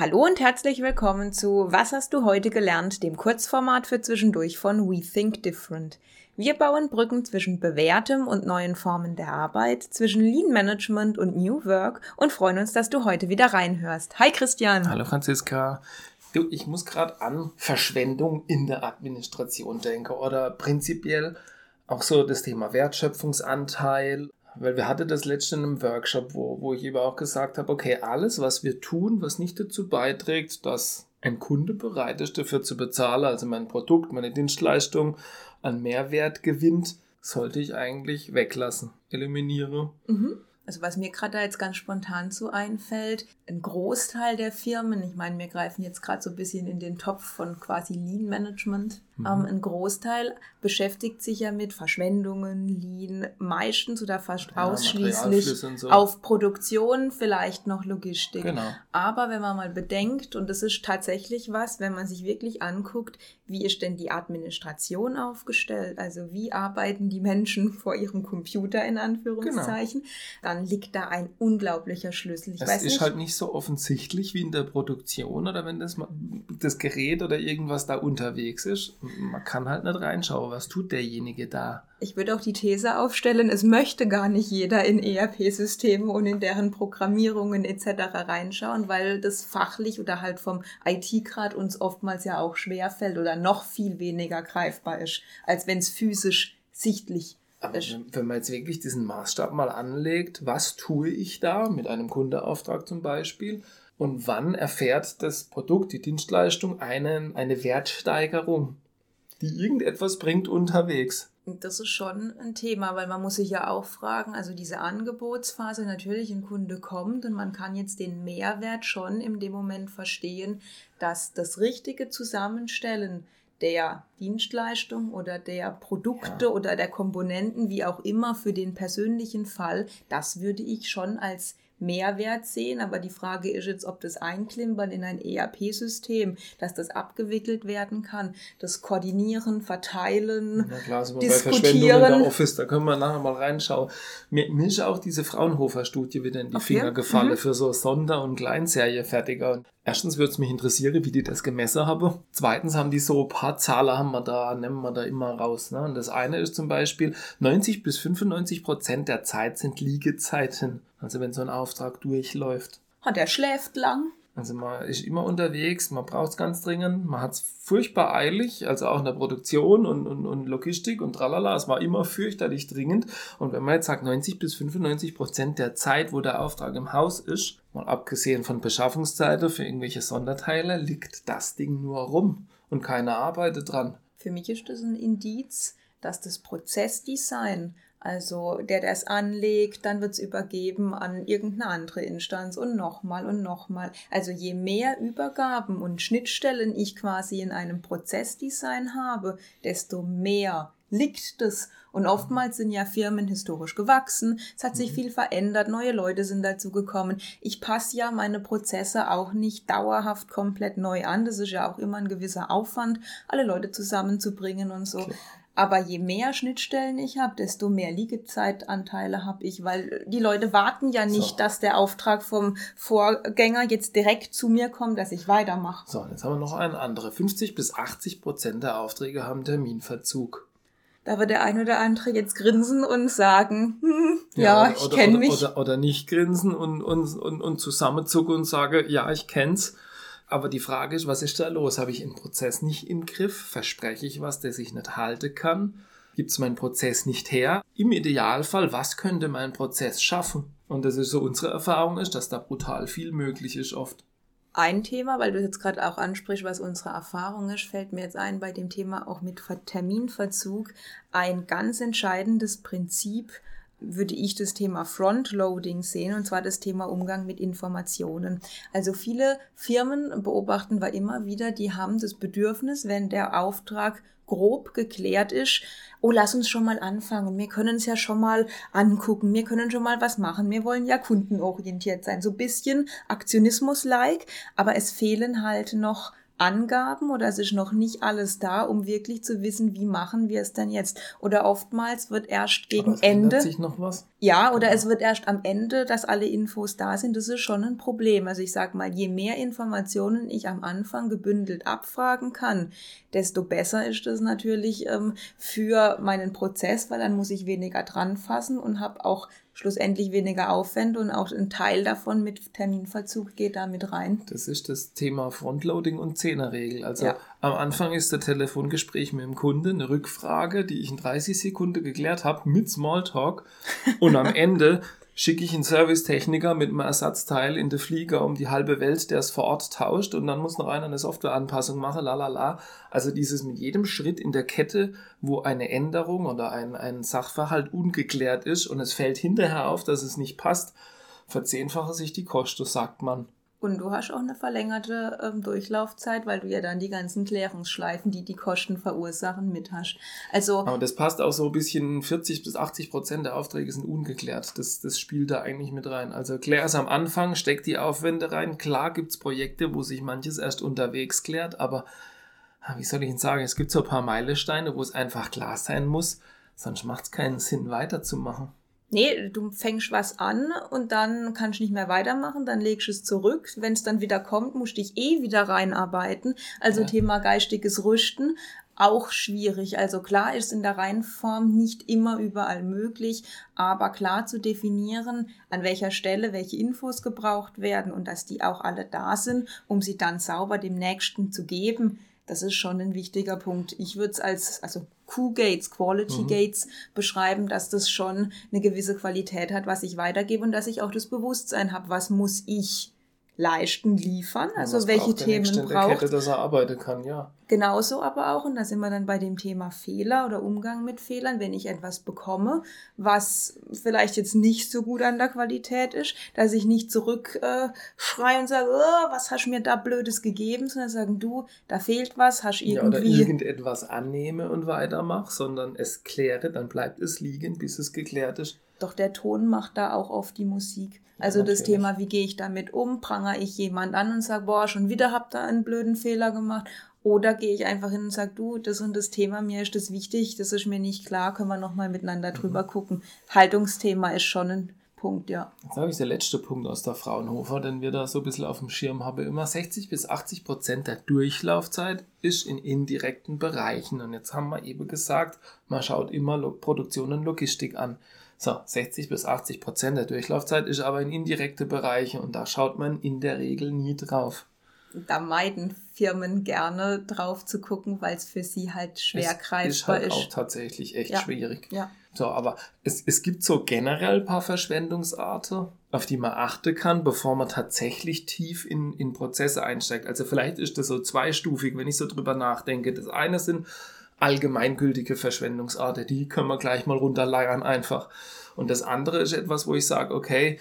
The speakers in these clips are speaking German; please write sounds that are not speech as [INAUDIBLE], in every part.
Hallo und herzlich willkommen zu Was hast du heute gelernt, dem Kurzformat für zwischendurch von We Think Different. Wir bauen Brücken zwischen bewährtem und neuen Formen der Arbeit, zwischen Lean Management und New Work und freuen uns, dass du heute wieder reinhörst. Hi Christian. Hallo Franziska. Du, ich muss gerade an Verschwendung in der Administration denken oder prinzipiell auch so das Thema Wertschöpfungsanteil weil wir hatten das letzte in einem Workshop, wo, wo ich eben auch gesagt habe, okay, alles, was wir tun, was nicht dazu beiträgt, dass ein Kunde bereit ist, dafür zu bezahlen, also mein Produkt, meine Dienstleistung an Mehrwert gewinnt, sollte ich eigentlich weglassen, eliminiere. Mhm. Also was mir gerade da jetzt ganz spontan so einfällt, ein Großteil der Firmen, ich meine, wir greifen jetzt gerade so ein bisschen in den Topf von quasi Lean Management, mhm. ähm, ein Großteil beschäftigt sich ja mit Verschwendungen, Lean, meistens oder fast ja, ausschließlich so. auf Produktion, vielleicht noch Logistik. Genau. Aber wenn man mal bedenkt, und das ist tatsächlich was, wenn man sich wirklich anguckt, wie ist denn die Administration aufgestellt, also wie arbeiten die Menschen [LAUGHS] vor ihrem Computer in Anführungszeichen, genau. dann liegt da ein unglaublicher Schlüssel. Ich es ist nicht, halt nicht so offensichtlich wie in der Produktion oder wenn das, das Gerät oder irgendwas da unterwegs ist. Man kann halt nicht reinschauen, was tut derjenige da. Ich würde auch die These aufstellen, es möchte gar nicht jeder in ERP-Systeme und in deren Programmierungen etc. reinschauen, weil das fachlich oder halt vom IT-Grad uns oftmals ja auch schwerfällt oder noch viel weniger greifbar ist, als wenn es physisch sichtlich aber wenn man jetzt wirklich diesen Maßstab mal anlegt, was tue ich da mit einem Kundeauftrag zum Beispiel und wann erfährt das Produkt, die Dienstleistung einen, eine Wertsteigerung, die irgendetwas bringt unterwegs? Das ist schon ein Thema, weil man muss sich ja auch fragen, also diese Angebotsphase, natürlich ein Kunde kommt und man kann jetzt den Mehrwert schon in dem Moment verstehen, dass das richtige Zusammenstellen der Dienstleistung oder der Produkte ja. oder der Komponenten, wie auch immer, für den persönlichen Fall, das würde ich schon als Mehrwert sehen, aber die Frage ist jetzt, ob das Einklimpern in ein ERP-System, dass das abgewickelt werden kann, das Koordinieren, Verteilen, Na klar, sind wir diskutieren. bei Verschwendung in der Office, da können wir nachher mal reinschauen. Mir, mir ist auch diese Fraunhofer-Studie wieder in die okay. Finger gefallen mhm. für so Sonder- und Kleinserienfertiger. Und erstens würde es mich interessieren, wie die das gemessen haben. Zweitens haben die so ein paar Zahlen haben wir da, nehmen wir da immer raus. Ne? Und das eine ist zum Beispiel, 90 bis 95 Prozent der Zeit sind Liegezeiten. Also wenn so ein Auftrag durchläuft. Und der schläft lang. Also man ist immer unterwegs, man braucht es ganz dringend, man hat es furchtbar eilig, also auch in der Produktion und, und, und Logistik und tralala, es war immer fürchterlich dringend. Und wenn man jetzt sagt, 90 bis 95 Prozent der Zeit, wo der Auftrag im Haus ist, mal abgesehen von Beschaffungszeiten für irgendwelche Sonderteile, liegt das Ding nur rum und keiner arbeitet dran. Für mich ist das ein Indiz, dass das Prozessdesign also der, der es anlegt, dann wird es übergeben an irgendeine andere Instanz und nochmal und nochmal. Also je mehr Übergaben und Schnittstellen ich quasi in einem Prozessdesign habe, desto mehr liegt es. Und oftmals sind ja Firmen historisch gewachsen, es hat sich mhm. viel verändert, neue Leute sind dazu gekommen. Ich passe ja meine Prozesse auch nicht dauerhaft komplett neu an. Das ist ja auch immer ein gewisser Aufwand, alle Leute zusammenzubringen und so. Okay. Aber je mehr Schnittstellen ich habe, desto mehr Liegezeitanteile habe ich, weil die Leute warten ja nicht, so. dass der Auftrag vom Vorgänger jetzt direkt zu mir kommt, dass ich weitermache. So, jetzt haben wir noch eine andere. 50 bis 80 Prozent der Aufträge haben Terminverzug. Da wird der ein oder andere jetzt grinsen und sagen, hm, ja, ja ich kenne mich. Oder, oder nicht grinsen und, und, und, und zusammenzucken und sage, ja, ich kenn's. Aber die Frage ist, was ist da los? Habe ich einen Prozess nicht im Griff? Verspreche ich was, das ich nicht halten kann? Gibt es meinen Prozess nicht her? Im Idealfall, was könnte mein Prozess schaffen? Und das ist so unsere Erfahrung ist, dass da brutal viel möglich ist oft. Ein Thema, weil du jetzt gerade auch ansprichst, was unsere Erfahrung ist, fällt mir jetzt ein bei dem Thema auch mit Terminverzug. Ein ganz entscheidendes Prinzip, würde ich das Thema Frontloading sehen, und zwar das Thema Umgang mit Informationen. Also viele Firmen beobachten wir immer wieder, die haben das Bedürfnis, wenn der Auftrag grob geklärt ist, oh, lass uns schon mal anfangen, wir können es ja schon mal angucken, wir können schon mal was machen, wir wollen ja kundenorientiert sein, so bisschen Aktionismus-like, aber es fehlen halt noch Angaben oder es ist noch nicht alles da, um wirklich zu wissen, wie machen wir es denn jetzt. Oder oftmals wird erst gegen Aber es Ende. sich noch was? Ja, oder es wird erst am Ende, dass alle Infos da sind. Das ist schon ein Problem. Also ich sag mal, je mehr Informationen ich am Anfang gebündelt abfragen kann, desto besser ist das natürlich ähm, für meinen Prozess, weil dann muss ich weniger dran fassen und habe auch schlussendlich weniger Aufwände und auch ein Teil davon mit Terminverzug geht da mit rein. Das ist das Thema Frontloading und Zehnerregel. Also Ja. am Anfang ist der Telefongespräch mit dem Kunde eine Rückfrage, die ich in 30 Sekunden geklärt habe mit Smalltalk. Und am [LAUGHS] Ende schicke ich einen Servicetechniker mit einem Ersatzteil in den Flieger um die halbe Welt, der es vor Ort tauscht und dann muss noch einer eine Softwareanpassung machen, la la la. Also dieses mit jedem Schritt in der Kette, wo eine Änderung oder ein, ein Sachverhalt ungeklärt ist und es fällt hinterher auf, dass es nicht passt, verzehnfache sich die Kosten, sagt man. Und du hast auch eine verlängerte ähm, Durchlaufzeit, weil du ja dann die ganzen Klärungsschleifen, die die Kosten verursachen, mit hast. Also Aber das passt auch so ein bisschen, 40 bis 80 Prozent der Aufträge sind ungeklärt. Das, das spielt da eigentlich mit rein. Also klär es am Anfang, steck die Aufwände rein. Klar gibt es Projekte, wo sich manches erst unterwegs klärt, aber ah, wie soll ich Ihnen sagen, es gibt so ein paar Meilensteine, wo es einfach klar sein muss, sonst macht es keinen Sinn, weiterzumachen. Nee, du fängst was an und dann kannst du nicht mehr weitermachen, dann legst du es zurück. Wenn es dann wieder kommt, musst du dich eh wieder reinarbeiten. Also Ja. Thema geistiges Rüsten, auch schwierig. Also klar ist in der Reihenform nicht immer überall möglich, aber klar zu definieren, an welcher Stelle welche Infos gebraucht werden und dass die auch alle da sind, um sie dann sauber dem Nächsten zu geben. Das ist schon ein wichtiger Punkt. Ich würde es als, also Q-Gates, Quality Mhm. Gates beschreiben, dass das schon eine gewisse Qualität hat, was ich weitergebe und dass ich auch das Bewusstsein habe, was muss ich leisten, liefern, also Was welche braucht der Themen in der Kette, braucht. dass er arbeiten kann, ja. Genauso aber auch, und da sind wir dann bei dem Thema Fehler oder Umgang mit Fehlern, wenn ich etwas bekomme, was vielleicht jetzt nicht so gut an der Qualität ist, dass ich nicht zurück äh, und sage, oh, was hast du mir da Blödes gegeben, sondern sagen, du, da fehlt was, hast ja. Oder irgendwie. irgendetwas annehme und weitermach, sondern es kläre, dann bleibt es liegen, bis es geklärt ist. Doch der Ton macht da auch oft die Musik. Also das natürlich. Thema, wie gehe ich damit um? Pranger ich jemand an und sage, boah, schon wieder habt ihr einen blöden Fehler gemacht? Oder gehe ich einfach hin und sage, du, das und das Thema, mir ist das wichtig, das ist mir nicht klar, können wir nochmal miteinander drüber gucken. Haltungsthema ist schon ein Punkt, ja. Jetzt habe ich der letzte Punkt aus der Fraunhofer, den wir da so ein bisschen auf dem Schirm haben. Immer 60 bis 80 Prozent der Durchlaufzeit ist in indirekten Bereichen. Und jetzt haben wir eben gesagt, man schaut immer Produktion und Logistik an. So, 60 bis 80 Prozent der Durchlaufzeit ist aber in indirekte Bereiche und da schaut man in der Regel nie drauf. Da meiden Firmen gerne drauf zu gucken, weil es für sie halt schwer es greifbar ist halt ist. auch tatsächlich echt Ja. schwierig. Ja. So, aber es, es gibt so generell ein paar Verschwendungsarten, auf die man achten kann, bevor man tatsächlich tief in, in Prozesse einsteigt. Also vielleicht ist das so zweistufig, wenn ich so drüber nachdenke. Das eine sind allgemeingültige Verschwendungsarten, die können wir gleich mal runterleiern einfach. Und das andere ist etwas, wo ich sage, okay,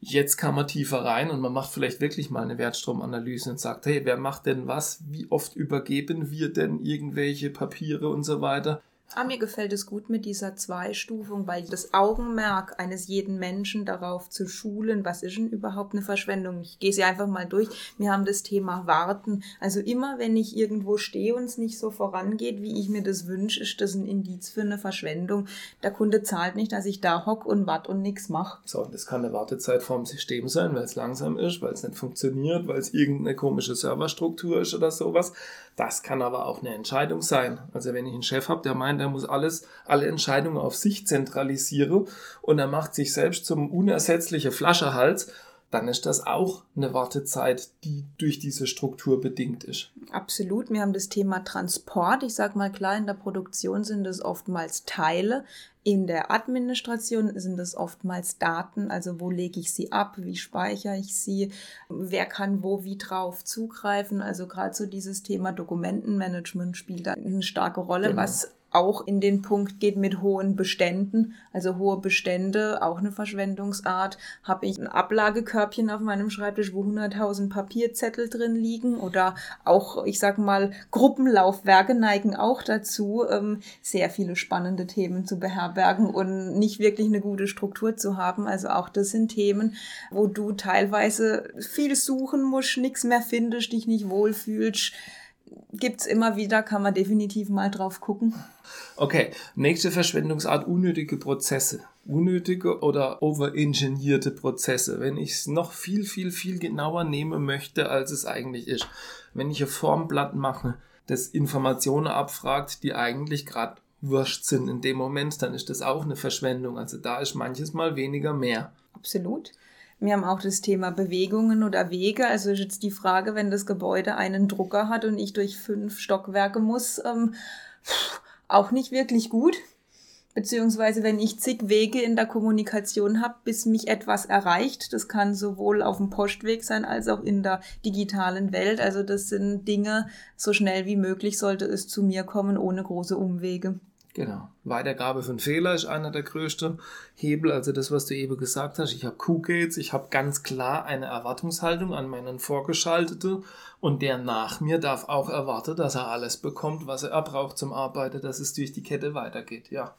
jetzt kann man tiefer rein und man macht vielleicht wirklich mal eine Wertstromanalyse und sagt, hey, wer macht denn was? Wie oft übergeben wir denn irgendwelche Papiere und so weiter? Ah, mir gefällt es gut mit dieser Zweistufung, weil das Augenmerk eines jeden Menschen darauf zu schulen, was ist denn überhaupt eine Verschwendung? Ich gehe sie einfach mal durch. Wir haben das Thema Warten. Also immer, wenn ich irgendwo stehe und es nicht so vorangeht, wie ich mir das wünsche, ist das ein Indiz für eine Verschwendung. Der Kunde zahlt nicht, dass ich da hock und wart und nichts mache. So, und das kann eine Wartezeit vom System sein, weil es langsam ist, weil es nicht funktioniert, weil es irgendeine komische Serverstruktur ist oder sowas. Das kann aber auch eine Entscheidung sein. Also wenn ich einen Chef habe, der meint, er muss alles, alle Entscheidungen auf sich zentralisieren und er macht sich selbst zum unersetzlichen Flaschehals, dann ist das auch eine Wartezeit, die durch diese Struktur bedingt ist. Absolut. Wir haben das Thema Transport. Ich sage mal klar, in der Produktion sind es oftmals Teile. In der Administration sind es oftmals Daten. Also wo lege ich sie ab? Wie speichere ich sie? Wer kann wo wie drauf zugreifen? Also gerade so dieses Thema Dokumentenmanagement spielt da eine starke Rolle, Genau. was auch in den Punkt geht mit hohen Beständen. Also hohe Bestände, auch eine Verschwendungsart. Habe ich ein Ablagekörbchen auf meinem Schreibtisch, wo 100.000 Papierzettel drin liegen oder auch, ich sag mal, Gruppenlaufwerke neigen auch dazu, ähm, sehr viele spannende Themen zu beherbergen und nicht wirklich eine gute Struktur zu haben. Also auch das sind Themen, wo du teilweise viel suchen musst, nichts mehr findest, dich nicht wohlfühlst gibt es immer wieder, kann man definitiv mal drauf gucken. Okay, nächste Verschwendungsart, unnötige Prozesse. Unnötige oder overengineerte Prozesse. Wenn ich es noch viel, viel, viel genauer nehmen möchte, als es eigentlich ist. Wenn ich ein Formblatt mache, das Informationen abfragt, die eigentlich gerade wurscht sind in dem Moment, dann ist das auch eine Verschwendung. Also da ist manches Mal weniger mehr. Absolut. Wir haben auch das Thema Bewegungen oder Wege. Also ist jetzt die Frage, wenn das Gebäude einen Drucker hat und ich durch fünf Stockwerke muss, ähm, auch nicht wirklich gut. Beziehungsweise wenn ich zig Wege in der Kommunikation habe, bis mich etwas erreicht. Das kann sowohl auf dem Postweg sein als auch in der digitalen Welt. Also das sind Dinge, so schnell wie möglich sollte es zu mir kommen, ohne große Umwege. Genau. Weitergabe von Fehler ist einer der größten Hebel. Also das, was du eben gesagt hast. Ich habe Q-Gates, ich habe ganz klar eine Erwartungshaltung an meinen Vorgeschalteten und der nach mir darf auch erwarten, dass er alles bekommt, was er braucht zum Arbeiten, dass es durch die Kette weitergeht. Ja.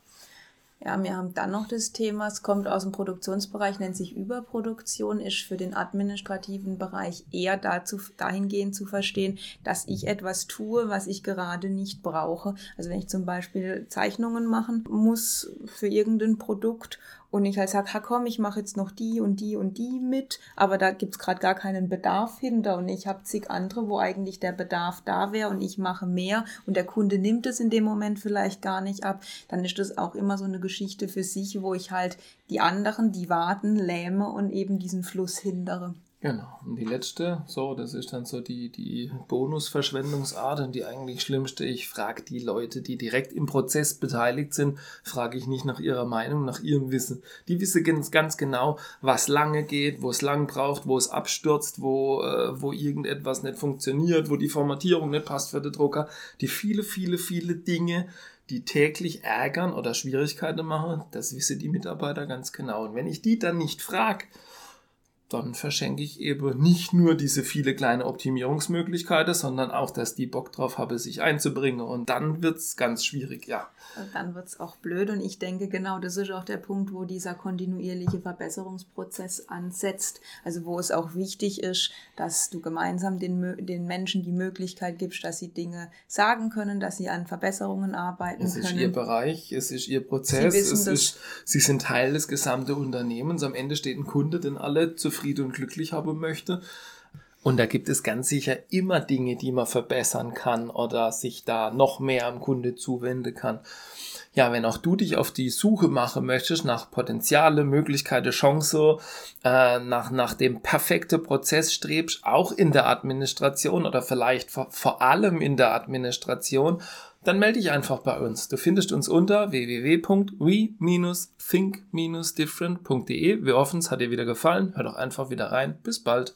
Ja, wir haben dann noch das Thema, es kommt aus dem Produktionsbereich, nennt sich Überproduktion, ist für den administrativen Bereich eher dazu, dahingehend zu verstehen, dass ich etwas tue, was ich gerade nicht brauche. Also wenn ich zum Beispiel Zeichnungen machen muss für irgendein Produkt und ich halt sage, ha komm, ich mache jetzt noch die und die und die mit, aber da gibt's gerade gar keinen Bedarf hinter und ich habe zig andere, wo eigentlich der Bedarf da wäre und ich mache mehr und der Kunde nimmt es in dem Moment vielleicht gar nicht ab, dann ist das auch immer so eine Geschichte für sich, wo ich halt die anderen, die warten, lähme und eben diesen Fluss hindere. Genau. Und die letzte, so, das ist dann so die, die Bonusverschwendungsart und die eigentlich schlimmste. Ich frage die Leute, die direkt im Prozess beteiligt sind, frage ich nicht nach ihrer Meinung, nach ihrem Wissen. Die wissen ganz, ganz genau, was lange geht, wo es lang braucht, wo es abstürzt, wo, äh, wo irgendetwas nicht funktioniert, wo die Formatierung nicht passt für den Drucker. Die viele, viele, viele Dinge, die täglich ärgern oder Schwierigkeiten machen, das wissen die Mitarbeiter ganz genau. Und wenn ich die dann nicht frage, dann verschenke ich eben nicht nur diese viele kleine Optimierungsmöglichkeiten, sondern auch, dass die Bock drauf habe, sich einzubringen. Und dann wird es ganz schwierig, ja. Und dann wird es auch blöd. Und ich denke, genau das ist auch der Punkt, wo dieser kontinuierliche Verbesserungsprozess ansetzt. Also wo es auch wichtig ist, dass du gemeinsam den, den Menschen die Möglichkeit gibst, dass sie Dinge sagen können, dass sie an Verbesserungen arbeiten es können. Es ist ihr Bereich, es ist ihr Prozess, sie, es ist, sie sind Teil des gesamten Unternehmens. Am Ende steht ein Kunde, den alle zufrieden zufrieden und glücklich haben möchte. Und da gibt es ganz sicher immer Dinge, die man verbessern kann oder sich da noch mehr am Kunde zuwenden kann. Ja, wenn auch du dich auf die Suche machen möchtest nach Potenziale, Möglichkeiten, Chance, äh, nach, nach dem perfekten Prozess strebst, auch in der Administration oder vielleicht vor, vor allem in der Administration, dann melde dich einfach bei uns. Du findest uns unter www.we-think-different.de. Wir hoffen, es hat dir wieder gefallen. Hör doch einfach wieder rein. Bis bald.